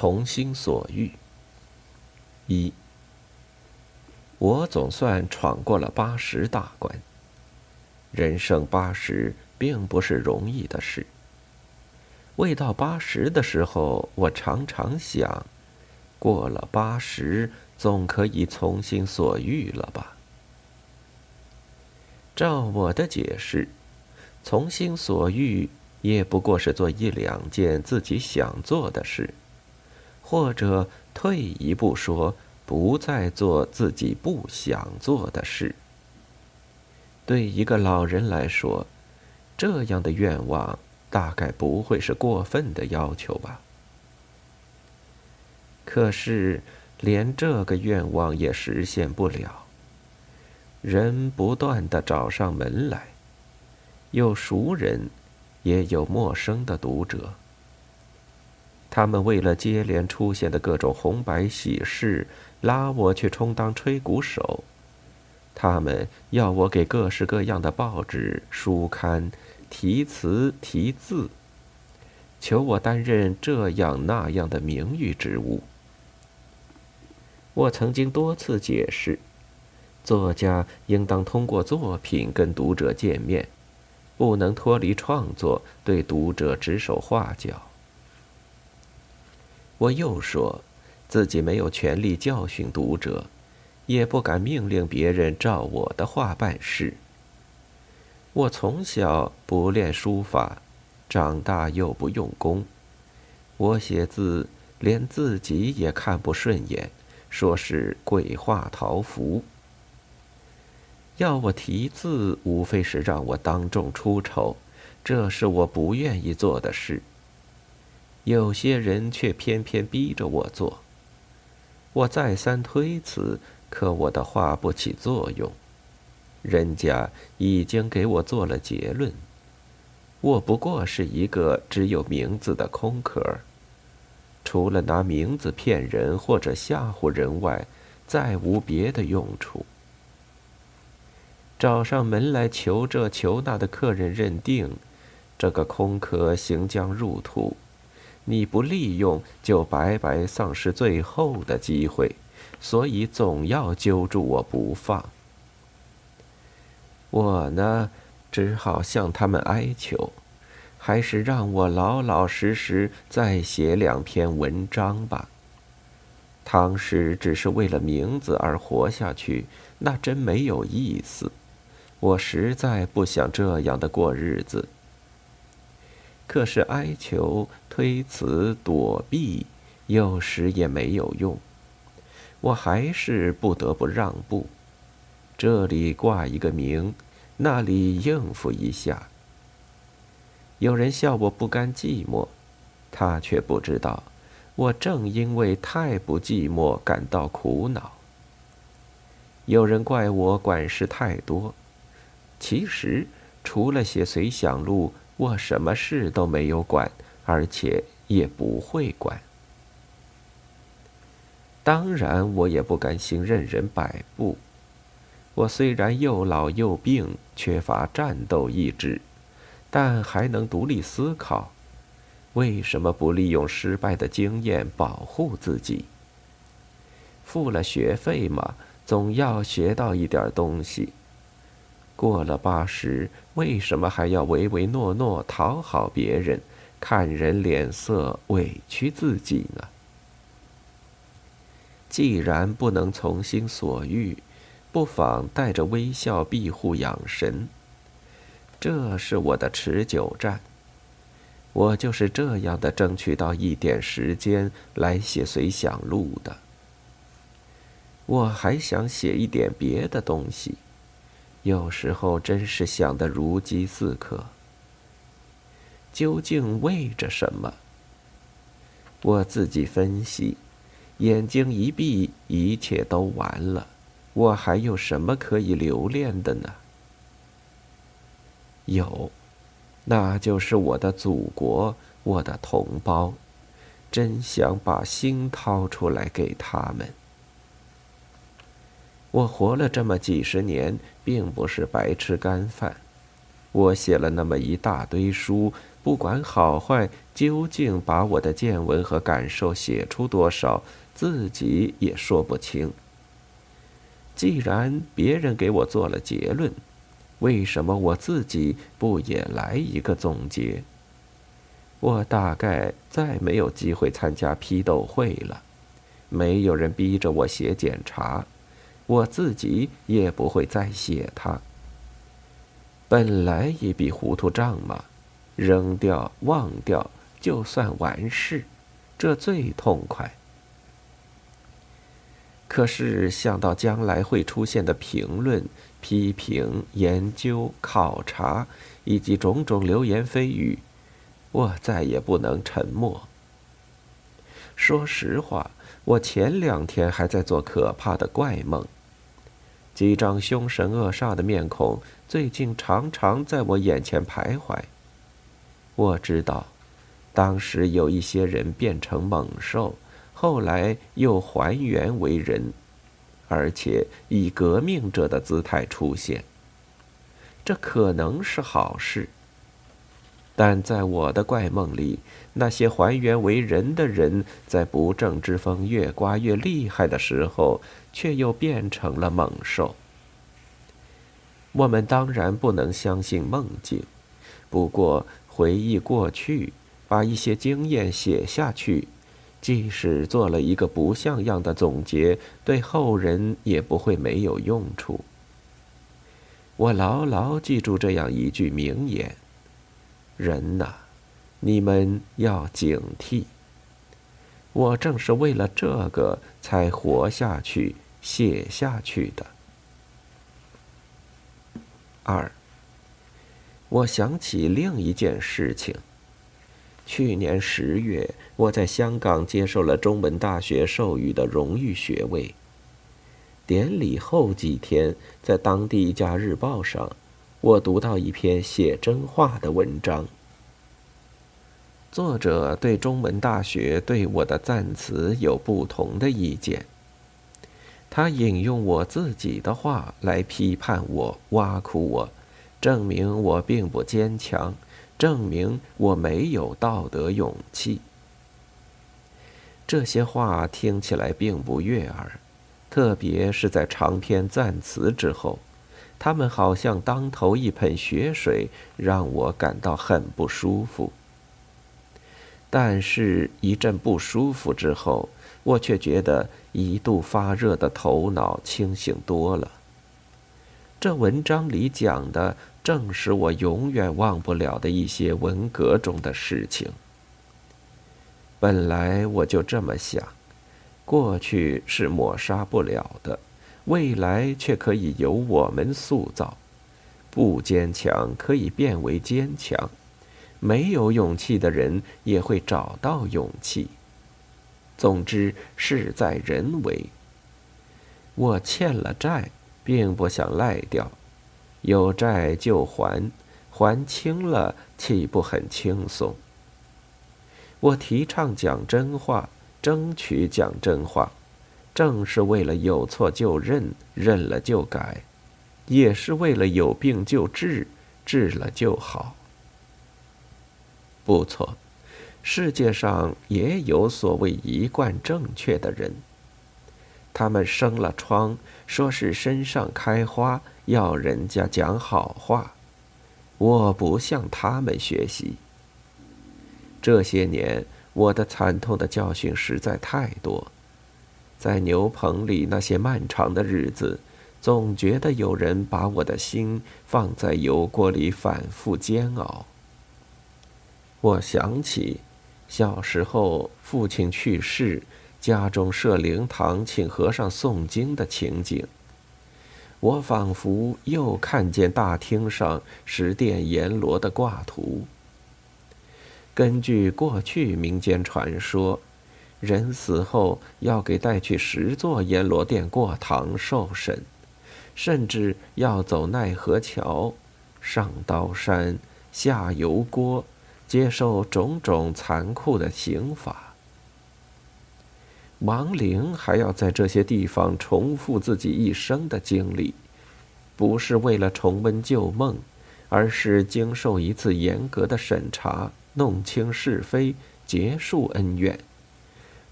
从心所欲。一，我总算闯过了八十大关。人生八十并不是容易的事。未到八十的时候，我常常想，过了八十，总可以从心所欲了吧？照我的解释，从心所欲也不过是做一两件自己想做的事，或者退一步说，不再做自己不想做的事。对一个老人来说，这样的愿望大概不会是过分的要求吧。可是，连这个愿望也实现不了。人不断的找上门来，有熟人，也有陌生的读者。他们为了接连出现的各种红白喜事，拉我去充当吹鼓手。他们要我给各式各样的报纸、书刊题词题字，求我担任这样那样的名誉职务。我曾经多次解释。作家应当通过作品跟读者见面，不能脱离创作，对读者指手画脚。我又说，自己没有权利教训读者，也不敢命令别人照我的话办事。我从小不练书法，长大又不用功，我写字连自己也看不顺眼，说是鬼画桃符。要我题字，无非是让我当众出丑，这是我不愿意做的事。有些人却偏偏逼着我做。我再三推辞，可我的话不起作用，人家已经给我做了结论：我不过是一个只有名字的空壳，除了拿名字骗人或者吓唬人外，再无别的用处。找上门来求这求那的客人认定，这个空壳行将入土，你不利用就白白丧失最后的机会，所以总要揪住我不放。我呢，只好向他们哀求，还是让我老老实实再写两篇文章吧。唐诗只是为了名字而活下去，那真没有意思。我实在不想这样的过日子。可是哀求、推辞、躲避，有时也没有用。我还是不得不让步，这里挂一个名，那里应付一下。有人笑我不甘寂寞，他却不知道，我正因为太不寂寞感到苦恼。有人怪我管事太多。其实，除了写随想录，我什么事都没有管，而且也不会管。当然，我也不甘心任人摆布。我虽然又老又病，缺乏战斗意志，但还能独立思考。为什么不利用失败的经验保护自己？付了学费嘛，总要学到一点东西。过了八十，为什么还要唯唯诺诺讨好别人，看人脸色，委屈自己呢？既然不能从心所欲，不妨带着微笑庇护养神。这是我的持久战。我就是这样的争取到一点时间来写随想录的。我还想写一点别的东西。有时候真是想得如饥似渴。究竟为着什么？我自己分析，眼睛一闭，一切都完了。我还有什么可以留恋的呢？有，那就是我的祖国，我的同胞。真想把心掏出来给他们。我活了这么几十年，并不是白吃干饭。我写了那么一大堆书，不管好坏，究竟把我的见闻和感受写出多少，自己也说不清。既然别人给我做了结论，为什么我自己不也来一个总结？我大概再没有机会参加批斗会了，没有人逼着我写检查，我自己也不会再写它。本来一笔糊涂账嘛，扔掉忘掉就算完事，这最痛快。可是想到将来会出现的评论、批评、研究、考察，以及种种流言蜚语，我再也不能沉默。说实话，我前两天还在做可怕的怪梦，几张凶神恶煞的面孔最近常常在我眼前徘徊。我知道，当时有一些人变成猛兽。后来又还原为人，而且以革命者的姿态出现。这可能是好事，但在我的怪梦里，那些还原为人的人，在不正之风越刮越厉害的时候，却又变成了猛兽。我们当然不能相信梦境，不过回忆过去，把一些经验写下去。即使做了一个不像样的总结，对后人也不会没有用处。我牢牢记住这样一句名言：“人呐，你们要警惕。”我正是为了这个才活下去、写下去的。二，我想起另一件事情。去年十月，我在香港接受了中文大学授予的荣誉学位。典礼后几天，在当地一家日报上，我读到一篇写真话的文章。作者对中文大学对我的赞词有不同的意见。他引用我自己的话来批判我、挖苦我，证明我并不坚强。证明我没有道德勇气。这些话听起来并不悦耳，特别是在长篇赞词之后，他们好像当头一盆血水，让我感到很不舒服。但是，一阵不舒服之后，我却觉得一度发热的头脑清醒多了。这文章里讲的。正是我永远忘不了的一些文革中的事情。本来我就这么想：过去是抹杀不了的，未来却可以由我们塑造。不坚强可以变为坚强，没有勇气的人也会找到勇气。总之，事在人为。我欠了债，并不想赖掉。有债就还，还清了岂不很轻松？我提倡讲真话，争取讲真话，正是为了有错就认，认了就改，也是为了有病就治，治了就好。不错，世界上也有所谓一贯正确的人。他们生了疮，说是身上开花。要人家讲好话，我不向他们学习。这些年，我的惨痛的教训实在太多，在牛棚里那些漫长的日子，总觉得有人把我的心放在油锅里反复煎熬。我想起小时候父亲去世，家中设灵堂请和尚诵经的情景。我仿佛又看见大厅上十殿阎罗的挂图。根据过去民间传说，人死后要给带去十座阎罗殿过堂受审，甚至要走奈何桥、上刀山、下油锅，接受种种残酷的刑罚。亡灵还要在这些地方重复自己一生的经历，不是为了重温旧梦，而是经受一次严格的审查，弄清是非，结束恩怨，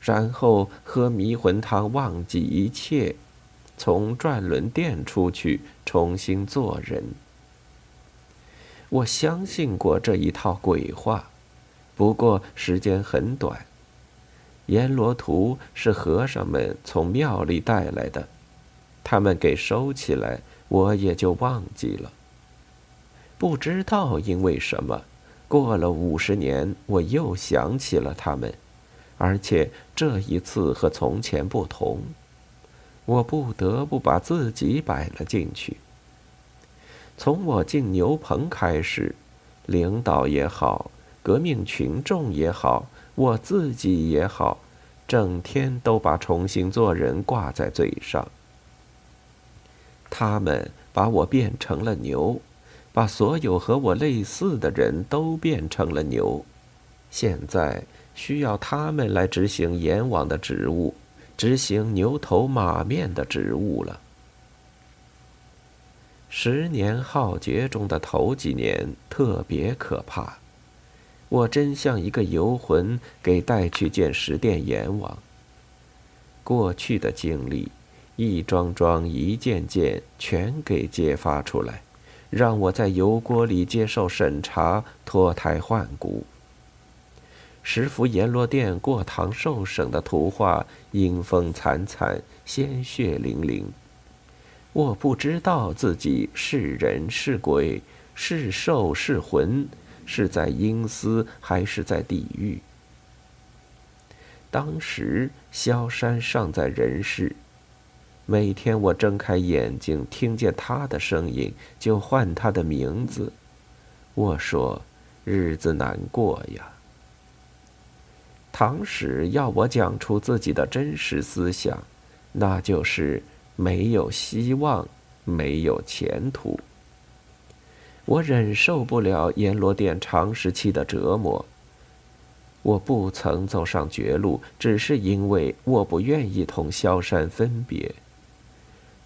然后喝迷魂汤，忘记一切，从转轮殿出去，重新做人。我相信过这一套鬼话，不过时间很短。阎罗图是和尚们从庙里带来的，他们给收起来，我也就忘记了。不知道因为什么，过了五十年，我又想起了他们，而且这一次和从前不同，我不得不把自己摆了进去。从我进牛棚开始，领导也好，革命群众也好，我自己也好，整天都把重新做人挂在嘴上。他们把我变成了牛，把所有和我类似的人都变成了牛。现在需要他们来执行阎王的职务，执行牛头马面的职务了。十年浩劫中的头几年特别可怕，我真像一个游魂，给带去见十殿阎王。过去的经历，一桩桩、一件件，全给揭发出来，让我在油锅里接受审查，脱胎换骨。十幅阎罗殿过堂受审的图画，阴风惨惨，鲜血淋淋。我不知道自己是人是鬼，是兽是魂，是在阴司还是在地狱。当时萧山尚在人世，每天我睁开眼睛，听见他的声音，就唤他的名字。我说：“日子难过呀。”唐史要我讲出自己的真实思想，那就是。没有希望，没有前途。我忍受不了阎罗殿长时期的折磨。我不曾走上绝路，只是因为我不愿意同萧山分别。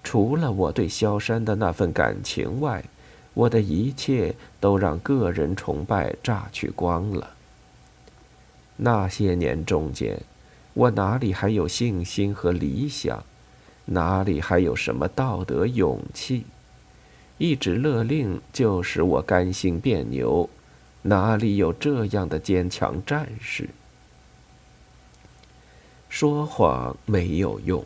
除了我对萧山的那份感情外，我的一切都让个人崇拜榨去光了。那些年中间，我哪里还有信心和理想？哪里还有什么道德勇气？一纸勒令就使我甘心变牛，哪里有这样的坚强战士？说谎没有用，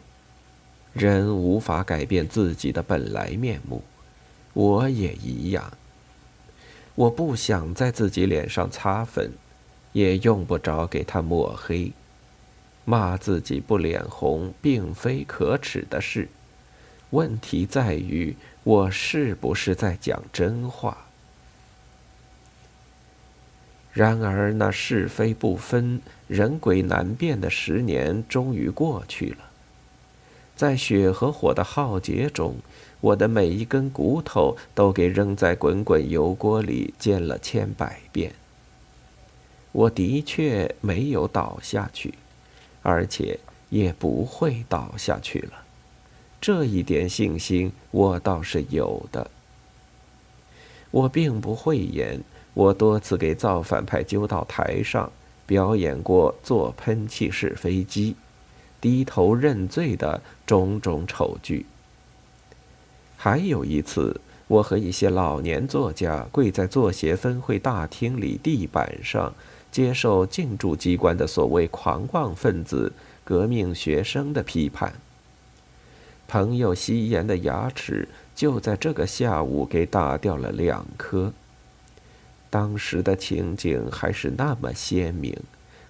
人无法改变自己的本来面目，我也一样。我不想在自己脸上擦粉，也用不着给他抹黑。骂自己不脸红，并非可耻的事。问题在于，我是不是在讲真话？然而，那是非不分、人鬼难辨的十年终于过去了。在血和火的浩劫中，我的每一根骨头都给扔在滚滚油锅里煎了千百遍。我的确没有倒下去。而且也不会倒下去了，这一点信心我倒是有的。我并不讳言，我多次给造反派揪到台上表演过做喷气式飞机、低头认罪的种种丑剧。还有一次，我和一些老年作家跪在作协分会大厅里地板上。接受进驻机关的所谓狂妄分子、革命学生的批判。朋友夕颜的牙齿就在这个下午给打掉了两颗。当时的情景还是那么鲜明，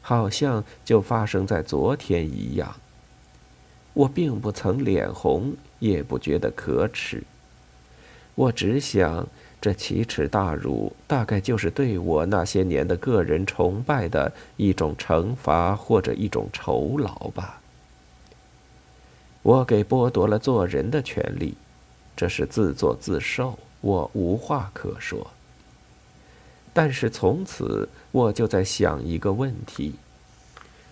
好像就发生在昨天一样。我并不曾脸红，也不觉得可耻。我只想。这奇耻大辱，大概就是对我那些年的个人崇拜的一种惩罚，或者一种酬劳吧。我给剥夺了做人的权利，这是自作自受，我无话可说。但是从此，我就在想一个问题：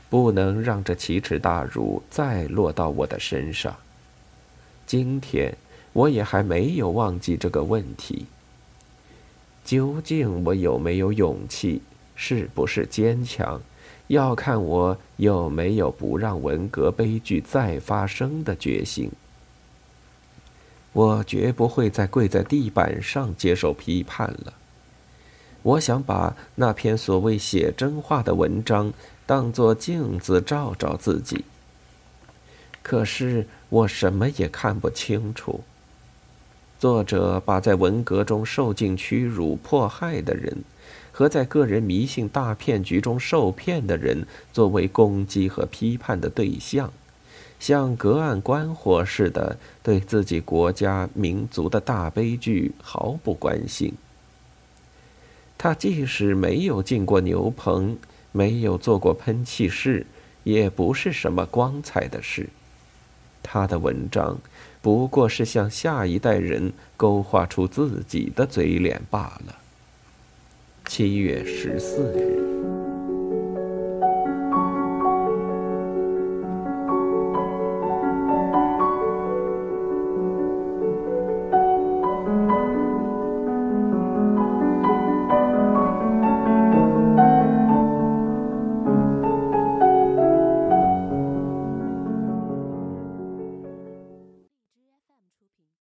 不能让这奇耻大辱再落到我的身上。今天，我也还没有忘记这个问题。究竟我有没有勇气，是不是坚强，要看我有没有不让文革悲剧再发生的决心。我绝不会再跪在地板上接受批判了。我想把那篇所谓写真话的文章当作镜子照照自己。可是我什么也看不清楚。作者把在文革中受尽屈辱迫害的人，和在个人迷信大骗局中受骗的人作为攻击和批判的对象，像隔岸观火似的对自己国家民族的大悲剧毫不关心。他即使没有进过牛棚，没有做过喷气式，也不是什么光彩的事。他的文章。不过是向下一代人勾画出自己的嘴脸罢了。七月十四日。